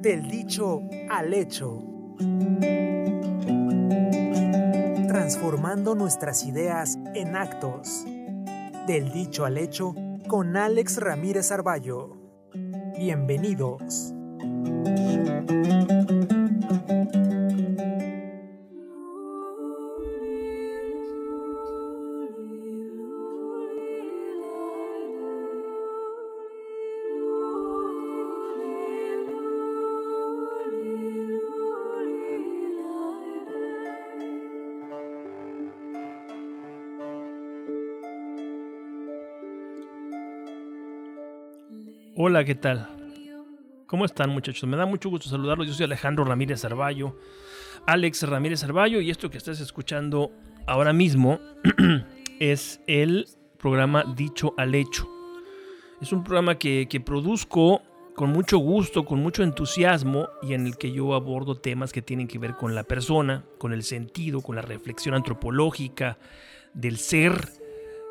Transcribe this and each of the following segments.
Del dicho al hecho. Transformando nuestras ideas en actos. Del dicho al hecho con Alex Ramírez Arballo. Bienvenidos. Hola, ¿qué tal? ¿Cómo están muchachos? Me da mucho gusto saludarlos. Yo soy Alejandro Ramírez Arballo, Alex Ramírez Arballo, y esto que estás escuchando ahora mismo es el programa Dicho al Hecho. Es un programa que, que produzco con mucho gusto, con mucho entusiasmo y en el que yo abordo temas que tienen que ver con la persona, con el sentido, con la reflexión antropológica del ser,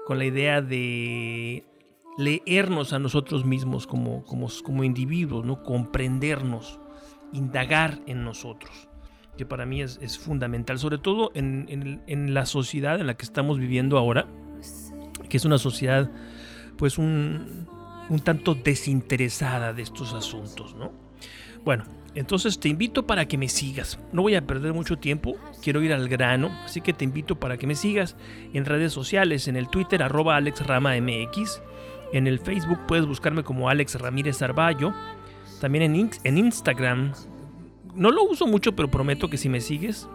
con la idea de leernos a nosotros mismos como, como, como individuos, ¿no? comprendernos, indagar en nosotros, que para mí es, es fundamental, sobre todo en, en, en, la sociedad en la que estamos viviendo ahora, que es una sociedad pues un, un tanto desinteresada de estos asuntos. ¿no? Bueno, entonces te invito para que me sigas. No voy a perder mucho tiempo, quiero ir al grano, así que te invito para que me sigas en redes sociales, en el Twitter arroba AlexRamaMX, en el Facebook puedes buscarme como Alex Ramírez Arballo. También en, en Instagram. No lo uso mucho, pero prometo que si me sigues,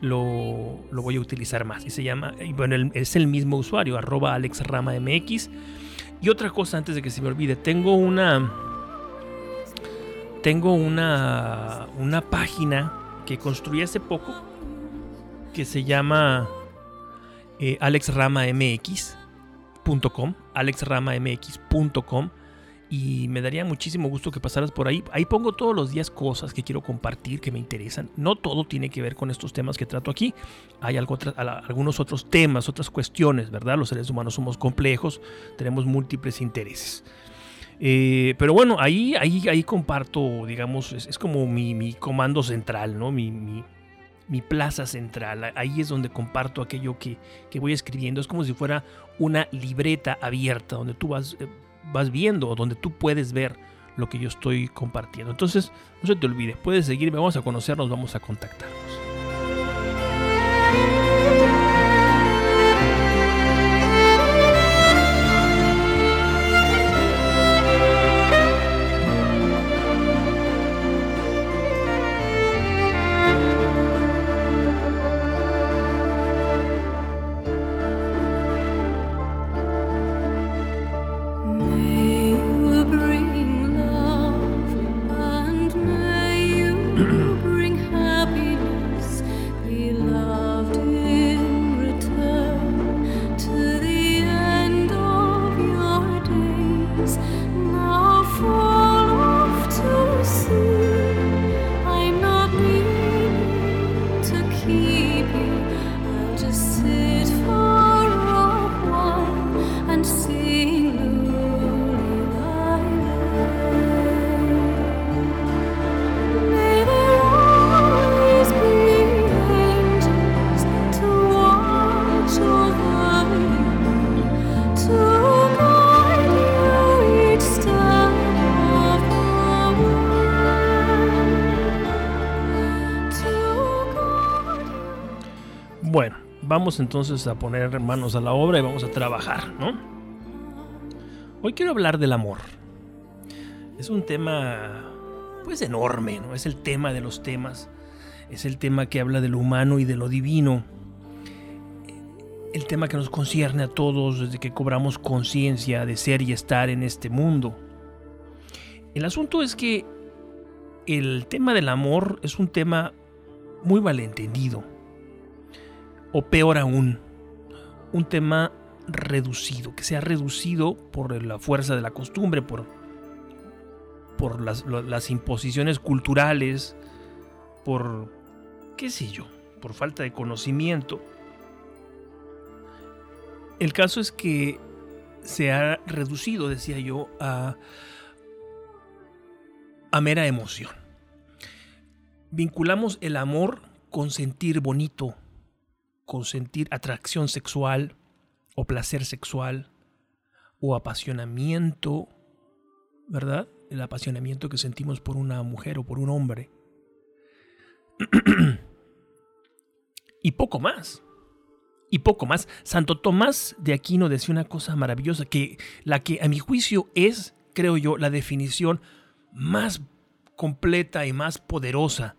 lo, lo voy a utilizar más. Y se llama, bueno, es el mismo usuario, arroba AlexRamaMX. Y otra cosa antes de que se me olvide, tengo una. Tengo una. Una página que construí hace poco. Que se llama eh, AlexRamaMX alexramamx.com y me daría muchísimo gusto que pasaras por ahí. Ahí pongo todos los días cosas que quiero compartir, que me interesan. No todo tiene que ver con estos temas que trato aquí. Hay algunos otros temas, otras cuestiones, ¿verdad? Los seres humanos somos complejos, tenemos múltiples intereses. Eh, pero bueno, ahí, ahí, ahí comparto, digamos, es, es como mi, mi, comando central, ¿no? Mi, mi, mi plaza central. Ahí es donde comparto aquello que, que, voy escribiendo. Es como si fuera una libreta abierta donde tú vas, eh, vas viendo, donde tú puedes ver lo que yo estoy compartiendo. Entonces, no se te olvide, puedes seguirme, vamos a conocernos, vamos a contactarnos. Entonces a poner manos a la obra y vamos a trabajar, ¿no? Hoy quiero hablar del amor. Es un tema, pues, enorme, ¿no? Es el tema de los temas. Es el tema que habla de lo humano y de lo divino. El tema que nos concierne a todos desde que cobramos conciencia de ser y estar en este mundo. El asunto es que el tema del amor es un tema muy malentendido o peor aún, un tema reducido, que sea reducido por la fuerza de la costumbre, por, por las, las imposiciones culturales, por, qué sé yo, por falta de conocimiento. El caso es que se ha reducido, decía yo, a, a mera emoción. vinculamos el amor con sentir bonito, con sentir atracción sexual o placer sexual o apasionamiento, ¿verdad? El apasionamiento que sentimos por una mujer o por un hombre. y poco más. Y poco más. Santo Tomás de Aquino decía una cosa maravillosa, que la que a mi juicio es, creo yo, la definición más completa y más poderosa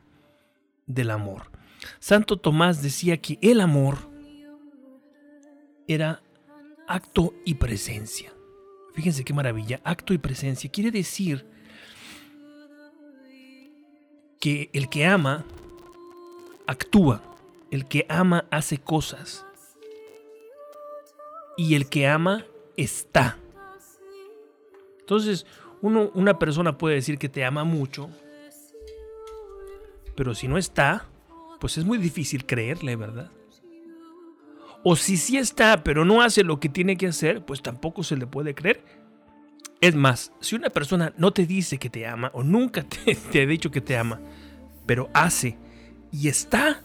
del amor. Santo Tomás decía que el amor era acto y presencia. Fíjense qué maravilla, acto y presencia. Quiere decir que el que ama actúa, el que ama hace cosas y el que ama está. Entonces, una persona puede decir que te ama mucho, pero si no está, pues es muy difícil creerle, ¿verdad? O si sí está, pero no hace lo que tiene que hacer, pues tampoco se le puede creer. Es más, si una persona no te dice que te ama o nunca te, te ha dicho que te ama, pero hace y está,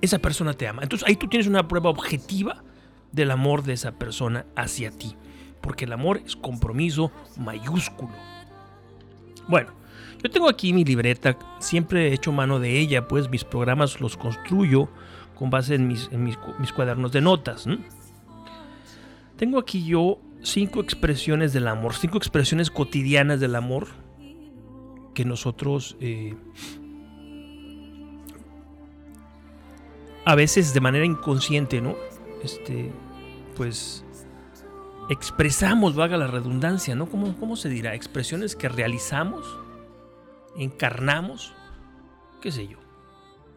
esa persona te ama. Entonces ahí tú tienes una prueba objetiva del amor de esa persona hacia ti. Porque el amor es compromiso mayúsculo. Bueno, yo tengo aquí mi libreta, siempre he hecho mano de ella, pues mis programas los construyo con base en mis, mis, cuadernos de notas. Tengo aquí yo cinco expresiones del amor, cinco expresiones cotidianas del amor que nosotros eh, a veces de manera inconsciente, ¿no? Este, pues expresamos, vaga la redundancia, ¿no? ¿Cómo, ¿Cómo se dirá? Expresiones que realizamos encarnamos, qué sé yo,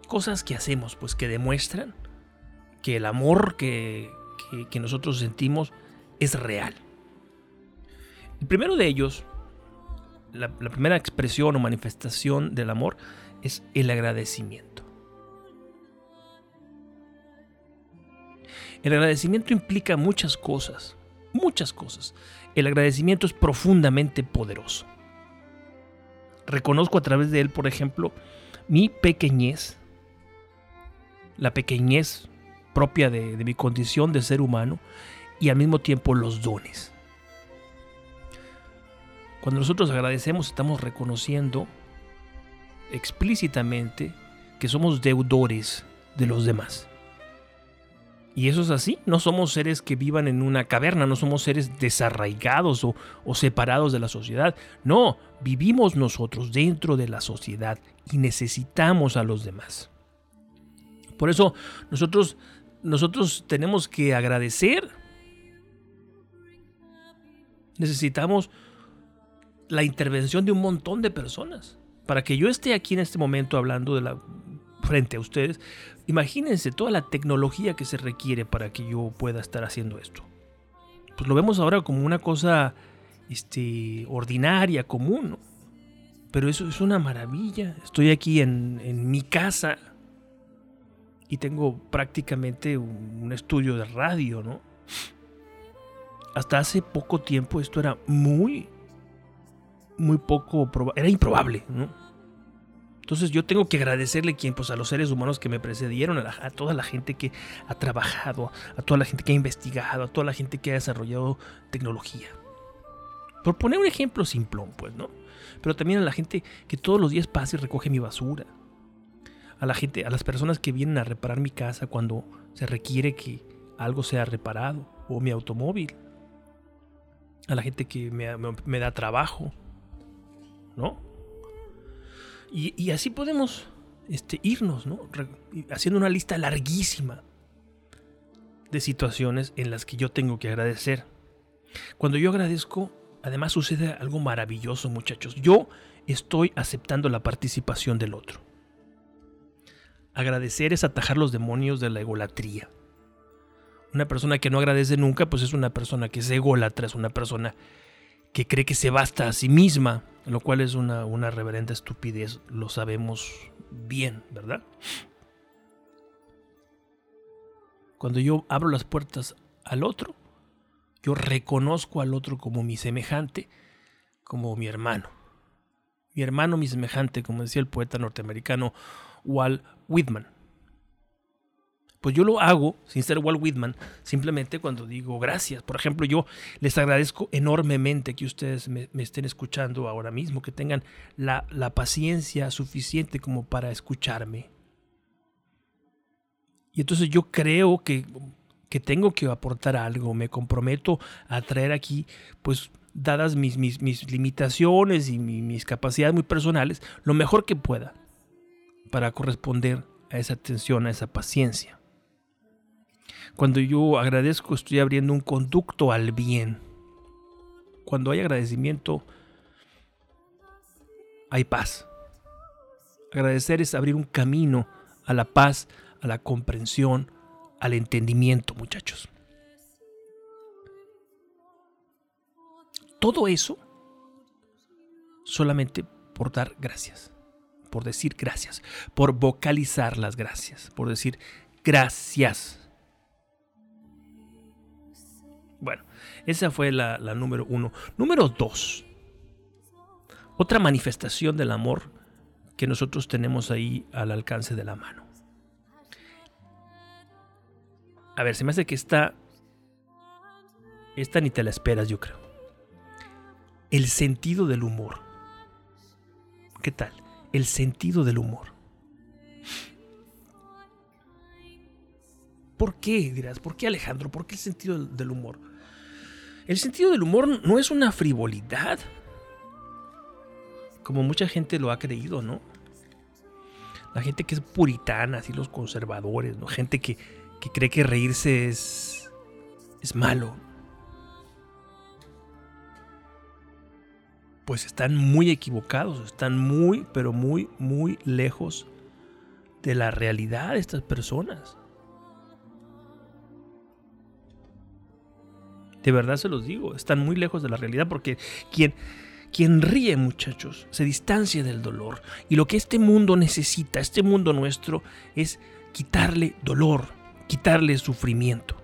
cosas que hacemos, pues que demuestran que el amor que, que, nosotros sentimos es real. El primero de ellos, la, la, primera expresión o manifestación del amor es el agradecimiento. El agradecimiento implica muchas cosas, muchas cosas. El agradecimiento es profundamente poderoso reconozco a través de él, por ejemplo, mi pequeñez, la pequeñez propia de, mi condición de ser humano y al mismo tiempo los dones. Cuando nosotros agradecemos estamos reconociendo explícitamente que somos deudores de los demás. Y eso es así, no somos seres que vivan en una caverna, no somos seres desarraigados o, separados de la sociedad. No, vivimos nosotros dentro de la sociedad y necesitamos a los demás. Por eso nosotros, nosotros tenemos que agradecer. Necesitamos la intervención de un montón de personas. Para que yo esté aquí en este momento hablando de la, frente a ustedes, imagínense toda la tecnología que se requiere para que yo pueda estar haciendo esto. Pues lo vemos ahora como una cosa este, ordinaria, común, pero eso es una maravilla. Estoy aquí en, en mi casa y tengo prácticamente un, estudio de radio, ¿no? Hasta hace poco tiempo esto era muy, muy poco, era improbable, ¿no? Entonces yo tengo que agradecerle quien, pues, a los seres humanos que me precedieron, a, toda la gente que ha trabajado, a toda la gente que ha investigado, a toda la gente que ha desarrollado tecnología. Por poner un ejemplo simplón, pues, ¿no? Pero también a la gente que todos los días pasa y recoge mi basura. A la gente, a las personas que vienen a reparar mi casa cuando se requiere que algo sea reparado, o mi automóvil. A la gente que me, me da trabajo, ¿no? Y, así podemos este, irnos, ¿no? haciendo una lista larguísima de situaciones en las que yo tengo que agradecer. Cuando yo agradezco, además sucede algo maravilloso, muchachos. Yo estoy aceptando la participación del otro. Agradecer es atajar los demonios de la egolatría. Una persona que no agradece nunca, pues es una persona que es ególatra, es una persona que cree que se basta a sí misma, lo cual es una, una reverenda estupidez, lo sabemos bien, ¿verdad? Cuando yo abro las puertas al otro, yo reconozco al otro como mi semejante, como mi hermano. mi hermano, mi semejante, como decía el poeta norteamericano Walt Whitman. Pues yo lo hago sin ser Walt Whitman, simplemente cuando digo gracias. Por ejemplo, yo les agradezco enormemente que ustedes me, estén escuchando ahora mismo, que tengan la, la paciencia suficiente como para escucharme. Y entonces yo creo que, que, tengo que aportar algo, me comprometo a traer aquí, pues dadas mis, mis, mis limitaciones y mis capacidades muy personales, lo mejor que pueda para corresponder a esa atención, a esa paciencia. Cuando yo agradezco, estoy abriendo un conducto al bien. Cuando hay agradecimiento, hay paz. Agradecer es abrir un camino a la paz, a la comprensión, al entendimiento, muchachos. Todo eso solamente por dar gracias, por decir gracias, por vocalizar las gracias, por decir gracias. Esa fue la, número uno. Número dos. Otra manifestación del amor que nosotros tenemos ahí al alcance de la mano. A ver, se me hace que esta. Esta ni te la esperas, yo creo. El sentido del humor. ¿Qué tal? El sentido del humor. ¿Por qué? Dirás, ¿por qué Alejandro? ¿Por qué el sentido del humor? El sentido del humor no es una frivolidad, como mucha gente lo ha creído, ¿no? La gente que es puritana, así los conservadores, ¿no? Gente que, que cree que reírse es, es malo. Pues están muy equivocados, están muy, pero muy, muy lejos de la realidad de estas personas. De verdad se los digo, están muy lejos de la realidad porque quien, quien ríe, muchachos, se distancia del dolor. Y lo que este mundo necesita, este mundo nuestro, es quitarle dolor, quitarle sufrimiento.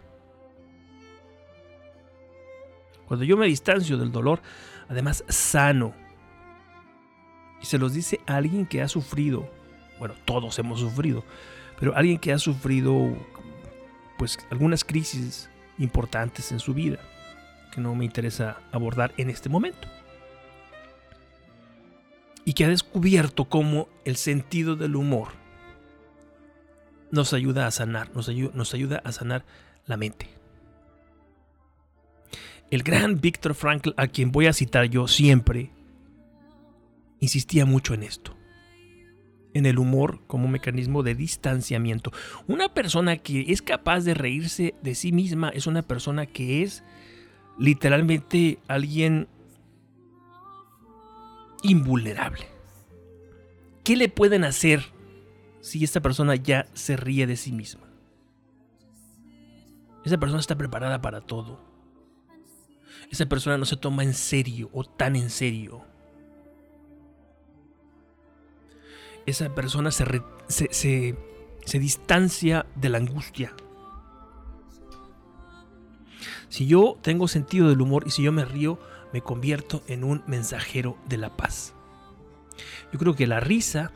Cuando yo me distancio del dolor, además sano. Y se los dice alguien que ha sufrido, bueno, todos hemos sufrido, pero alguien que ha sufrido pues algunas crisis importantes en su vida que no me interesa abordar en este momento. Y que ha descubierto cómo el sentido del humor nos ayuda a sanar, nos ayuda, nos ayuda a sanar la mente. El gran Víctor Frankl, a quien voy a citar yo siempre, insistía mucho en esto en el humor como mecanismo de distanciamiento. Una persona que es capaz de reírse de sí misma es una persona que es literalmente alguien invulnerable. ¿Qué le pueden hacer si esta persona ya se ríe de sí misma? Esa persona está preparada para todo. Esa persona no se toma en serio o tan en serio. Esa persona se, se, se distancia de la angustia, si yo tengo sentido del humor y si yo me río, me convierto en un mensajero de la paz. Yo creo que la risa,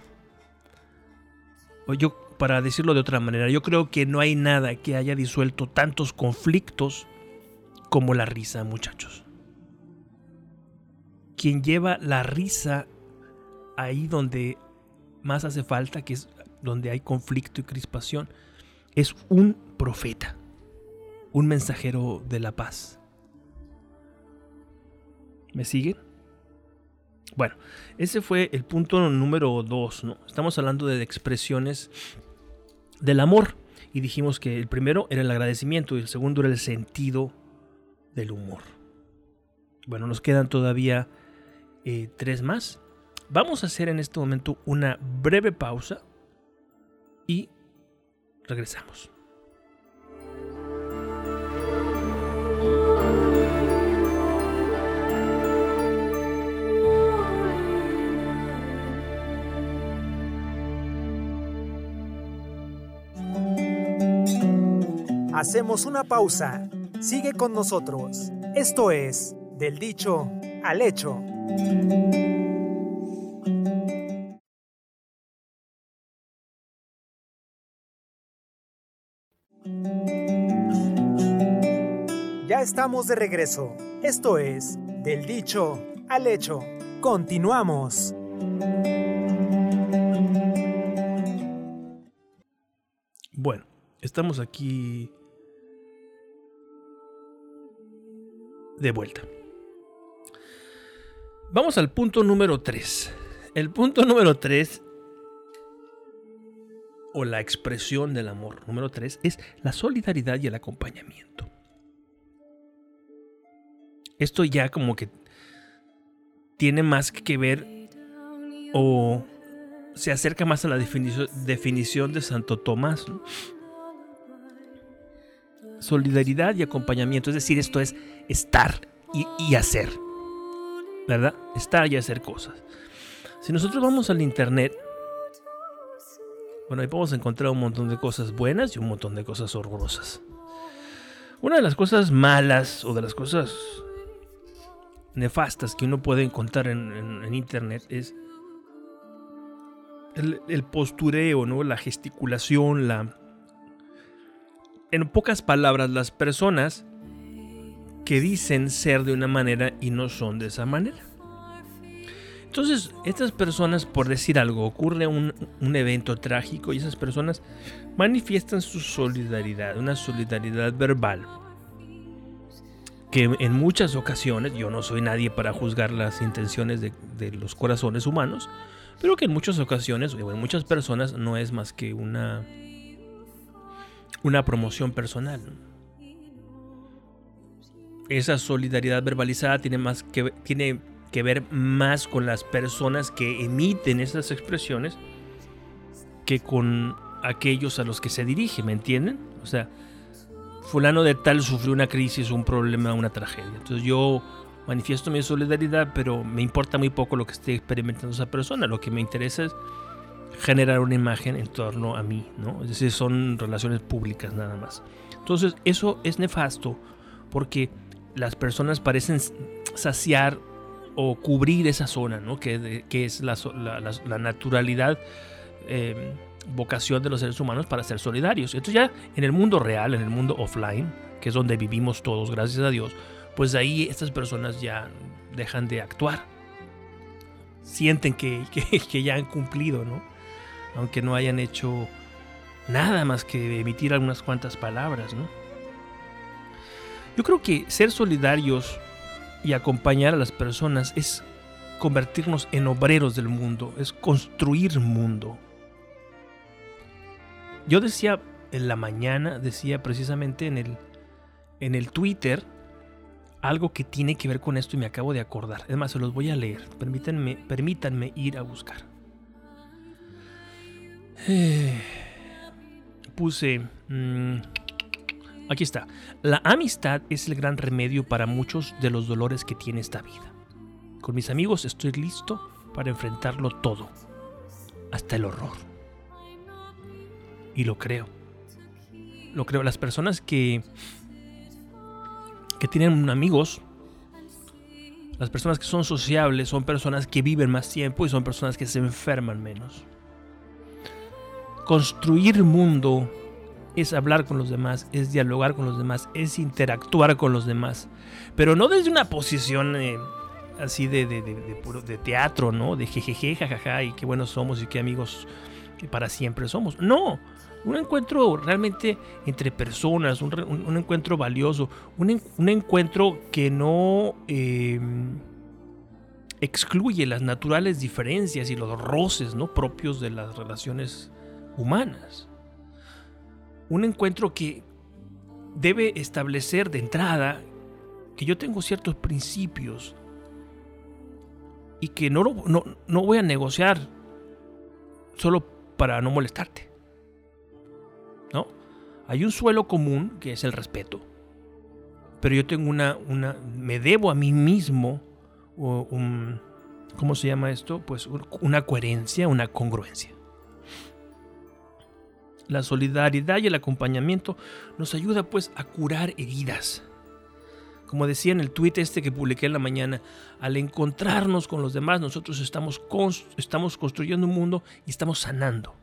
o yo, para decirlo de otra manera, yo creo que no hay nada que haya disuelto tantos conflictos como la risa, muchachos. Quien lleva la risa ahí donde más hace falta, que es donde hay conflicto y crispación, es un profeta un mensajero de la paz. ¿Me siguen? Bueno, ese fue el punto número dos, ¿no? Estamos hablando de expresiones del amor. Y dijimos que el primero era el agradecimiento y el segundo era el sentido del humor. Bueno, nos quedan todavía eh, tres más. Vamos a hacer en este momento una breve pausa y regresamos. Hacemos una pausa. Sigue con nosotros. Esto es Del dicho al hecho. Estamos de regreso. Esto es Del dicho al hecho. Continuamos. Bueno, estamos aquí de vuelta. Vamos al punto número 3. El punto número 3 o la expresión del amor número 3 es la solidaridad y el acompañamiento. Esto ya como que tiene más que ver o se acerca más a la definición, de Santo Tomás. Solidaridad y acompañamiento, es decir, esto es estar y, y hacer. ¿Verdad? Estar y hacer cosas. Si nosotros vamos al internet, bueno, ahí podemos encontrar un montón de cosas buenas y un montón de cosas horrorosas. Una de las cosas malas o de las cosas nefastas que uno puede encontrar en, internet es el, postureo, ¿no? La gesticulación, la... En pocas palabras, las personas que dicen ser de una manera y no son de esa manera. Entonces, estas personas, por decir algo, ocurre un, un, evento trágico y esas personas manifiestan su solidaridad, una solidaridad verbal que en muchas ocasiones, yo no soy nadie para juzgar las intenciones de, los corazones humanos, pero que en muchas ocasiones, o en muchas personas, no es más que una, una promoción personal. Esa solidaridad verbalizada tiene, más que, tiene que ver más con las personas que emiten esas expresiones que con aquellos a los que se dirige, ¿me entienden? O sea, fulano de tal sufrió una crisis, un problema, una tragedia. Entonces yo manifiesto mi solidaridad, pero me importa muy poco lo que esté experimentando esa persona. Lo que me interesa es generar una imagen en torno a mí, ¿no? Es decir, son relaciones públicas nada más. Entonces eso es nefasto porque las personas parecen saciar o cubrir esa zona, ¿no? Que, que es la, la, naturalidad. Eh, vocación de los seres humanos para ser solidarios. Entonces ya en el mundo real, en el mundo offline, que es donde vivimos todos, gracias a Dios, pues ahí estas personas ya dejan de actuar. Sienten que, que, ya han cumplido, ¿no? Aunque no hayan hecho nada más que emitir algunas cuantas palabras, ¿no? Yo creo que ser solidarios y acompañar a las personas es convertirnos en obreros del mundo, es construir mundo. Yo decía en la mañana, decía precisamente en el, en el Twitter, algo que tiene que ver con esto y me acabo de acordar. Es más, se los voy a leer. Permítanme, permítanme ir a buscar. puse... Mm, aquí está. La amistad es el gran remedio para muchos de los dolores que tiene esta vida. Con mis amigos estoy listo para enfrentarlo todo, hasta el horror y lo creo. Lo creo. Las personas que, que tienen amigos, las personas que son sociables, son personas que viven más tiempo y son personas que se enferman menos. Construir mundo es hablar con los demás, es dialogar con los demás, es interactuar con los demás. Pero no desde una posición eh, así de, de, de, teatro, ¿no? De jejeje, jajaja, y qué buenos somos y qué amigos para siempre somos. No, un encuentro realmente entre personas, un, encuentro valioso, un, encuentro que no em, excluye las naturales diferencias y los roces ¿no? propios de las relaciones humanas. Un encuentro que debe establecer de entrada que yo tengo ciertos principios y que no, no, no voy a negociar solo para no molestarte. ¿No? Hay un suelo común que es el respeto. Pero yo tengo una, una me debo a mí mismo un, ¿cómo se llama esto? Pues una coherencia, una congruencia. La solidaridad y el acompañamiento nos ayuda pues a curar heridas. Como decía en el tweet este que publiqué en la mañana, al encontrarnos con los demás, nosotros estamos, estamos construyendo un mundo y estamos sanando.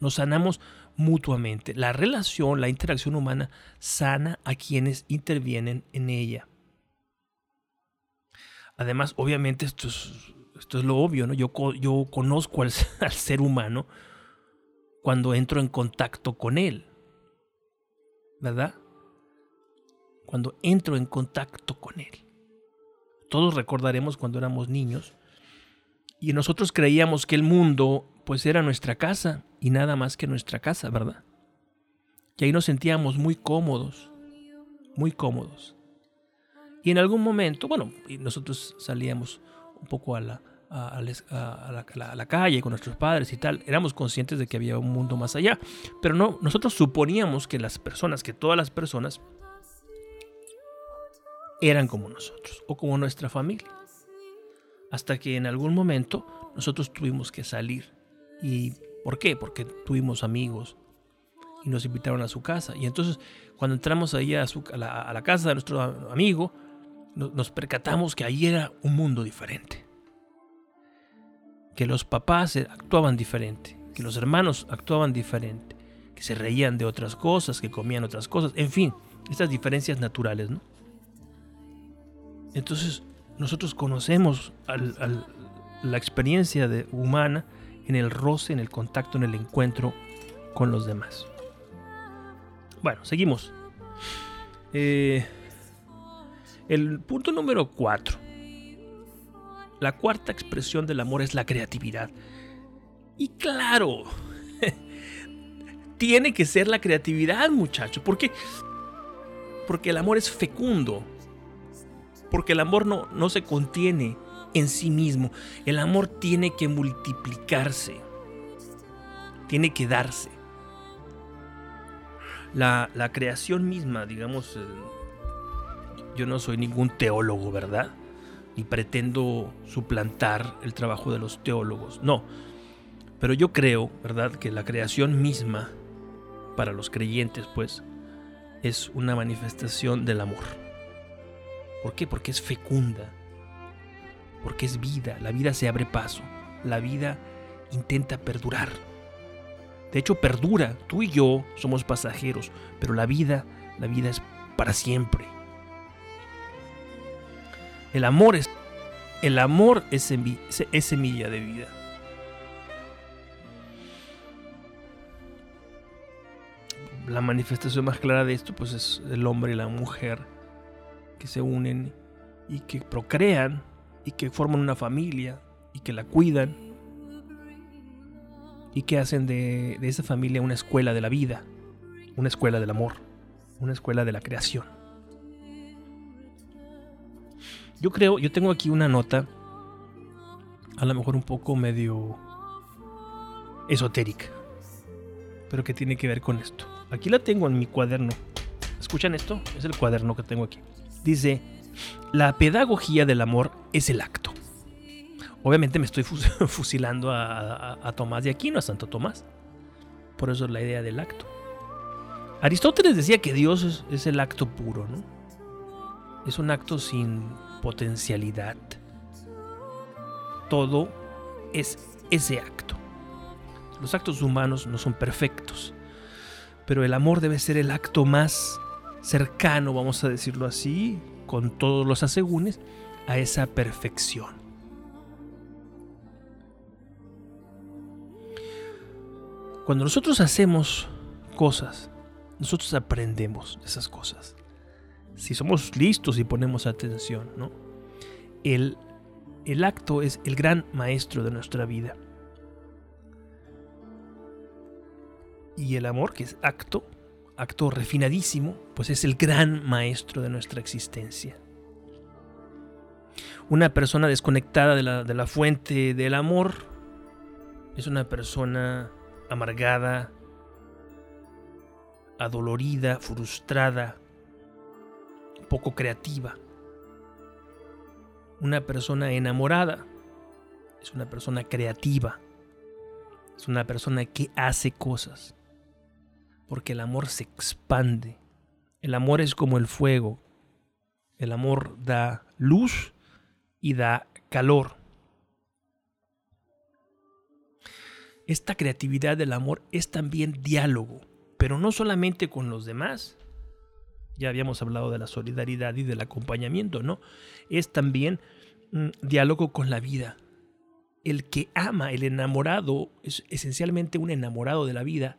Nos sanamos mutuamente. La relación, la interacción humana sana a quienes intervienen en ella. Además, obviamente, esto es, esto es lo obvio, ¿no? Yo, conozco al, al ser humano cuando entro en contacto con él. ¿Verdad? Cuando entro en contacto con él. Todos recordaremos cuando éramos niños y nosotros creíamos que el mundo pues era nuestra casa y nada más que nuestra casa, ¿verdad? Y ahí nos sentíamos muy cómodos, muy cómodos. Y en algún momento, bueno, nosotros salíamos un poco a la, calle con nuestros padres y tal, éramos conscientes de que había un mundo más allá, pero no, nosotros suponíamos que las personas, que todas las personas eran como nosotros o como nuestra familia. Hasta que en algún momento nosotros tuvimos que salir. ¿Y por qué? Porque tuvimos amigos y nos invitaron a su casa. Y entonces cuando entramos ahí a, la, casa de nuestro amigo, nos percatamos que ahí era un mundo diferente que los papás actuaban diferente, que los hermanos actuaban diferente, que se reían de otras cosas, que comían otras cosas, en fin, estas diferencias naturales. Entonces, nosotros conocemos la experiencia de, humana en el roce, en el contacto, en el encuentro con los demás. Bueno, seguimos. Eh, el punto número 4 la cuarta expresión del amor es la creatividad. Y claro, tiene que ser la creatividad, muchachos. ¿Por qué? Porque el amor es fecundo. Porque el amor no, no se contiene en sí mismo. El amor tiene que multiplicarse. Tiene que darse. La, la creación misma, digamos, eh, yo no soy ningún teólogo, ¿verdad? ni pretendo suplantar el trabajo de los teólogos, no. Pero yo creo, ¿verdad?, que la creación misma, para los creyentes, pues, es una manifestación del amor. ¿Por qué? Porque es fecunda, porque es vida, la vida se abre paso, la vida intenta perdurar. De hecho, perdura, tú y yo somos pasajeros, pero la vida, la vida es para siempre. El amor es, el amor es, semilla de vida. La manifestación más clara de esto pues es el hombre y la mujer que se unen y que procrean y que forman una familia y que la cuidan y que hacen de, de esa familia una escuela de la vida, una escuela del amor, una escuela de la creación. Yo creo, yo tengo aquí una nota, a lo mejor un poco medio esotérica, pero que tiene que ver con esto. Aquí la tengo en mi cuaderno. ¿Escuchan esto? Es el cuaderno que tengo aquí. Dice, la pedagogía del amor es el acto. Obviamente me estoy fusilando a, Tomás de Aquino, a Santo Tomás. Por eso es la idea del acto. Aristóteles decía que Dios es, es el acto puro, ¿no? Es un acto sin potencialidad. Todo es ese acto. Los actos humanos no son perfectos, pero el amor debe ser el acto más cercano, vamos a decirlo así, con todos los asegúnes, a esa perfección. Cuando nosotros hacemos cosas, nosotros aprendemos esas cosas si somos listos y ponemos atención, ¿no? El, el acto es el gran maestro de nuestra vida. Y el amor, que es acto, acto refinadísimo, pues es el gran maestro de nuestra existencia. Una persona desconectada de la, de la fuente del amor es una persona amargada, adolorida, frustrada, poco creativa. Una persona enamorada es una persona creativa. Es una persona que hace cosas. Porque el amor se expande. El amor es como el fuego. El amor da luz y da calor. Esta creatividad del amor es también diálogo, pero no solamente con los demás. Ya habíamos hablado de la solidaridad y del acompañamiento, ¿no? Es también mm, diálogo con la vida. El que ama, el enamorado, es esencialmente un enamorado de la vida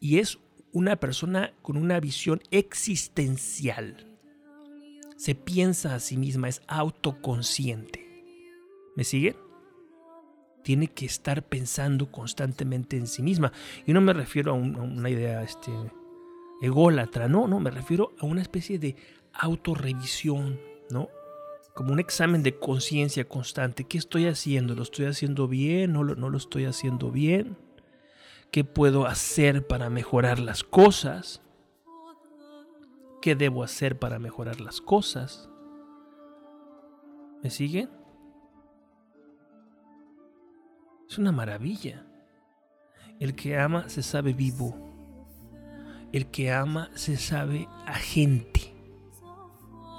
y es una persona con una visión existencial. Se piensa a sí misma, es autoconsciente. ¿Me siguen? tiene que estar pensando constantemente en sí misma. Y no me refiero a, una idea este, ególatra, no, no, me refiero a una especie de autorrevisión, ¿no? Como un examen de conciencia constante. ¿Qué estoy haciendo? ¿Lo estoy haciendo bien? ¿No lo, ¿No lo estoy haciendo bien? ¿Qué puedo hacer para mejorar las cosas? ¿Qué debo hacer para mejorar las cosas? ¿Me siguen? Es una maravilla. El que ama se sabe vivo. El que ama se sabe agente.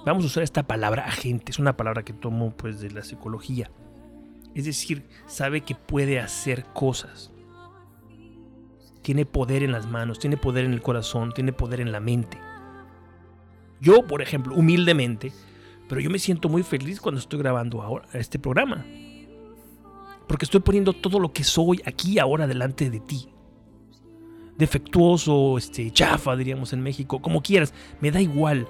Vamos a usar esta palabra agente. Es una palabra que tomo pues de la psicología. Es decir, sabe que puede hacer cosas. Tiene poder en las manos, tiene poder en el corazón, tiene poder en la mente. Yo, por ejemplo, humildemente, pero yo me siento muy feliz cuando estoy grabando ahora este programa porque estoy poniendo todo lo que soy aquí ahora delante de ti. Defectuoso, este, chafa, diríamos en México, como quieras, me da igual.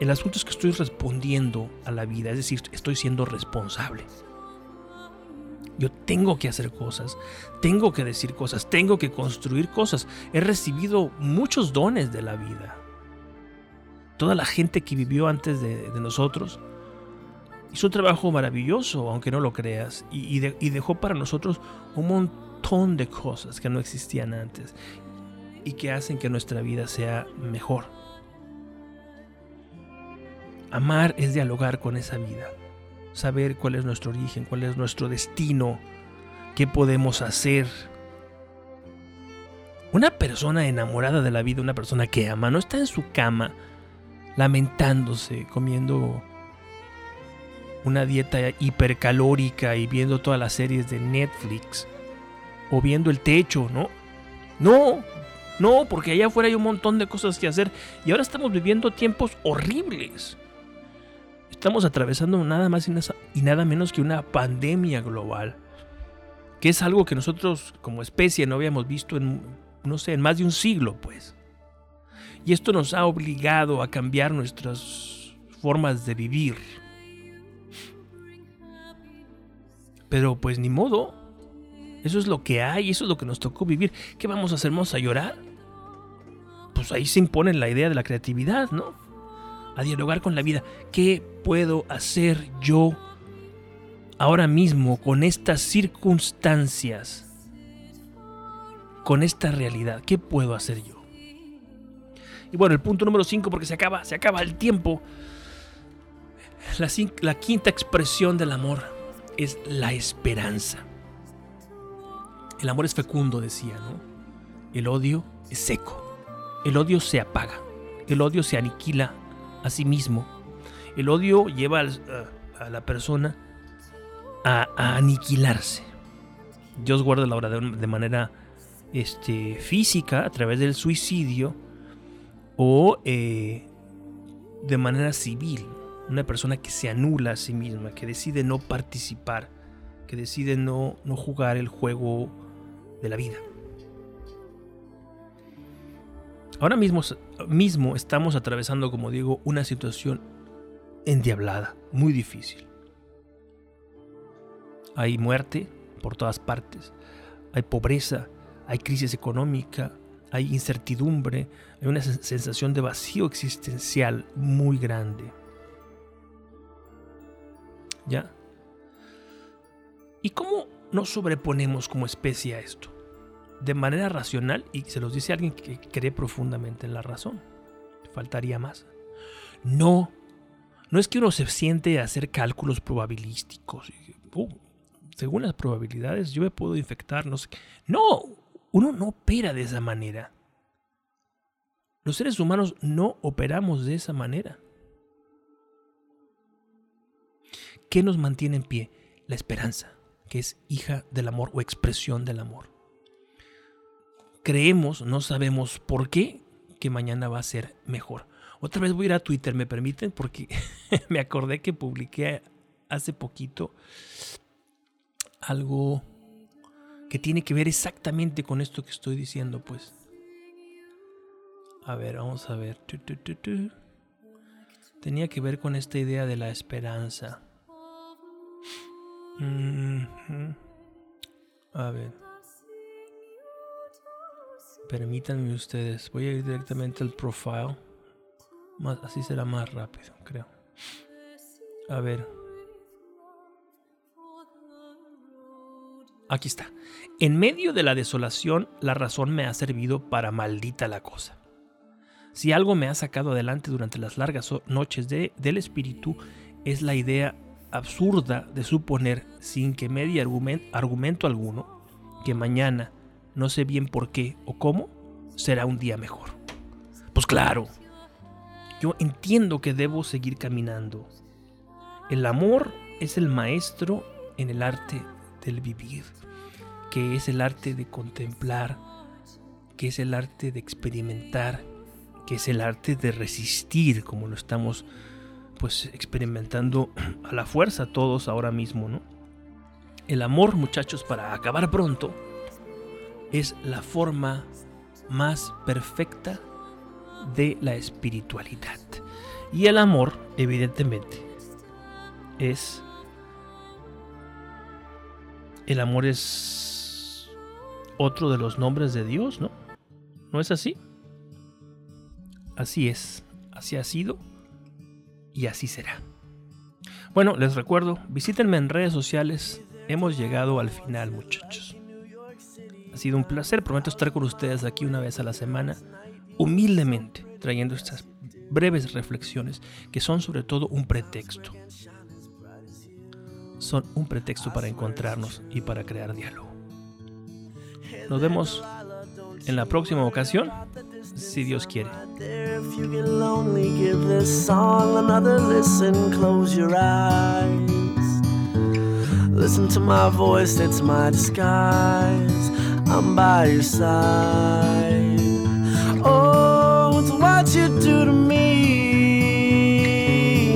El asunto es que estoy respondiendo a la vida, es decir, estoy siendo responsable. Yo tengo que hacer cosas, tengo que decir cosas, tengo que construir cosas. He recibido muchos dones de la vida. Toda la gente que vivió antes de, nosotros hizo un trabajo maravilloso, aunque no lo creas, y, dejó para nosotros un montón de cosas que no existían antes y que hacen que nuestra vida sea mejor. Amar es dialogar con esa vida, saber cuál es nuestro origen, cuál es nuestro destino, qué podemos hacer. Una persona enamorada de la vida, una persona que ama, no está en su cama lamentándose, comiendo una dieta hipercalórica y viendo todas las series de Netflix o viendo el techo, ¿no? No, no, porque allá afuera hay un montón de cosas que hacer y ahora estamos viviendo tiempos horribles. Estamos atravesando nada más y nada menos que una pandemia global, que es algo que nosotros como especie no habíamos visto en, no sé, en más de un siglo, pues. Y esto nos ha obligado a cambiar nuestras formas de vivir Pero pues ni modo. Eso es lo que hay, eso es lo que nos tocó vivir. ¿Qué vamos a hacer? ¿Vamos a llorar? Pues ahí se impone la idea de la creatividad, ¿no? A dialogar con la vida. ¿Qué puedo hacer yo ahora mismo con estas circunstancias? Con esta realidad. ¿Qué puedo hacer yo? Y bueno, el punto número 5, porque se acaba, se acaba el tiempo. La, la quinta expresión del amor es la esperanza. El amor es fecundo, decía, ¿no? El odio es seco. El odio se apaga. El odio se aniquila a sí mismo. El odio lleva a, la persona a, aniquilarse. Dios guarda la obra de, manera este, física a través del suicidio o eh, de manera civil una persona que se anula a sí misma, que decide no participar, que decide no, no jugar el juego de la vida. Ahora mismo, mismo estamos atravesando, como digo, una situación endiablada, muy difícil. Hay muerte por todas partes, hay pobreza, hay crisis económica, hay incertidumbre, hay una sensación de vacío existencial muy grande. ¿Ya? ¿Y cómo nos sobreponemos como especie a esto? De manera racional, y se los dice alguien que cree profundamente en la razón. Faltaría más. No, no es que uno se siente a hacer cálculos probabilísticos. Uh, según las probabilidades, yo me puedo infectar, no No, uno no opera de esa manera. Los seres humanos no operamos de esa manera. ¿qué nos mantiene en pie? La esperanza, que es hija del amor o expresión del amor. Creemos, no sabemos por qué, que mañana va a ser mejor. Otra vez voy a ir a Twitter, ¿me permiten? Porque me acordé que publiqué hace poquito algo que tiene que ver exactamente con esto que estoy diciendo, pues. A ver, vamos a ver. Tenía que ver con esta idea de la esperanza. A ver. Permítanme ustedes. Voy a ir directamente al profile. Así será más rápido, creo. A ver. Aquí está. En medio de la desolación, la razón me ha servido para maldita la cosa. Si algo me ha sacado adelante durante las largas noches de, del espíritu, es la idea absurda de suponer, sin que medie argumento alguno, que mañana, no sé bien por qué o cómo, será un día mejor. Pues claro, yo entiendo que debo seguir caminando. El amor es el maestro en el arte del vivir que es el arte de contemplar, que es el arte de experimentar, que es el arte de resistir, como lo estamos pues experimentando a la fuerza todos ahora mismo, ¿no? El amor, muchachos, para acabar pronto, es la forma más perfecta de la espiritualidad. Y el amor, evidentemente, es... El amor es otro de los nombres de Dios, ¿no? ¿No es así? Así es, así ha sido y así será. Bueno, les recuerdo, visítenme en redes sociales. Hemos llegado al final, muchachos. Ha sido un placer, prometo estar con ustedes aquí una vez a la semana, humildemente, trayendo estas breves reflexiones que son sobre todo un pretexto. Son un pretexto para encontrarnos y para crear diálogo. Nos vemos en la próxima ocasión, si Dios quiere. Listen to my voice, it's my disguise. I'm by your side. Oh, it's what you do to me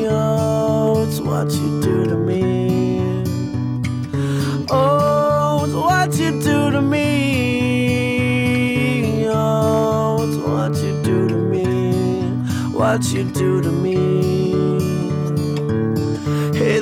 Oh, it's what you do to me. Oh, it's what you do to me. Oh, it's what you do to me. what you do to me.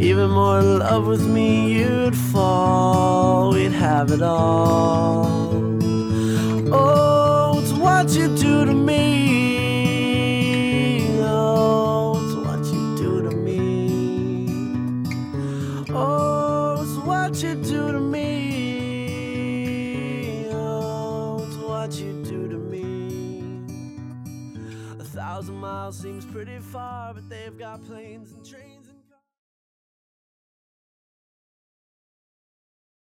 Even more in love with me, you'd fall, we'd have it all. Oh, it's what you do to me. Oh, it's what you do to me. Oh, it's what you do to me. Oh, thousand miles seems pretty far, but they've got trains.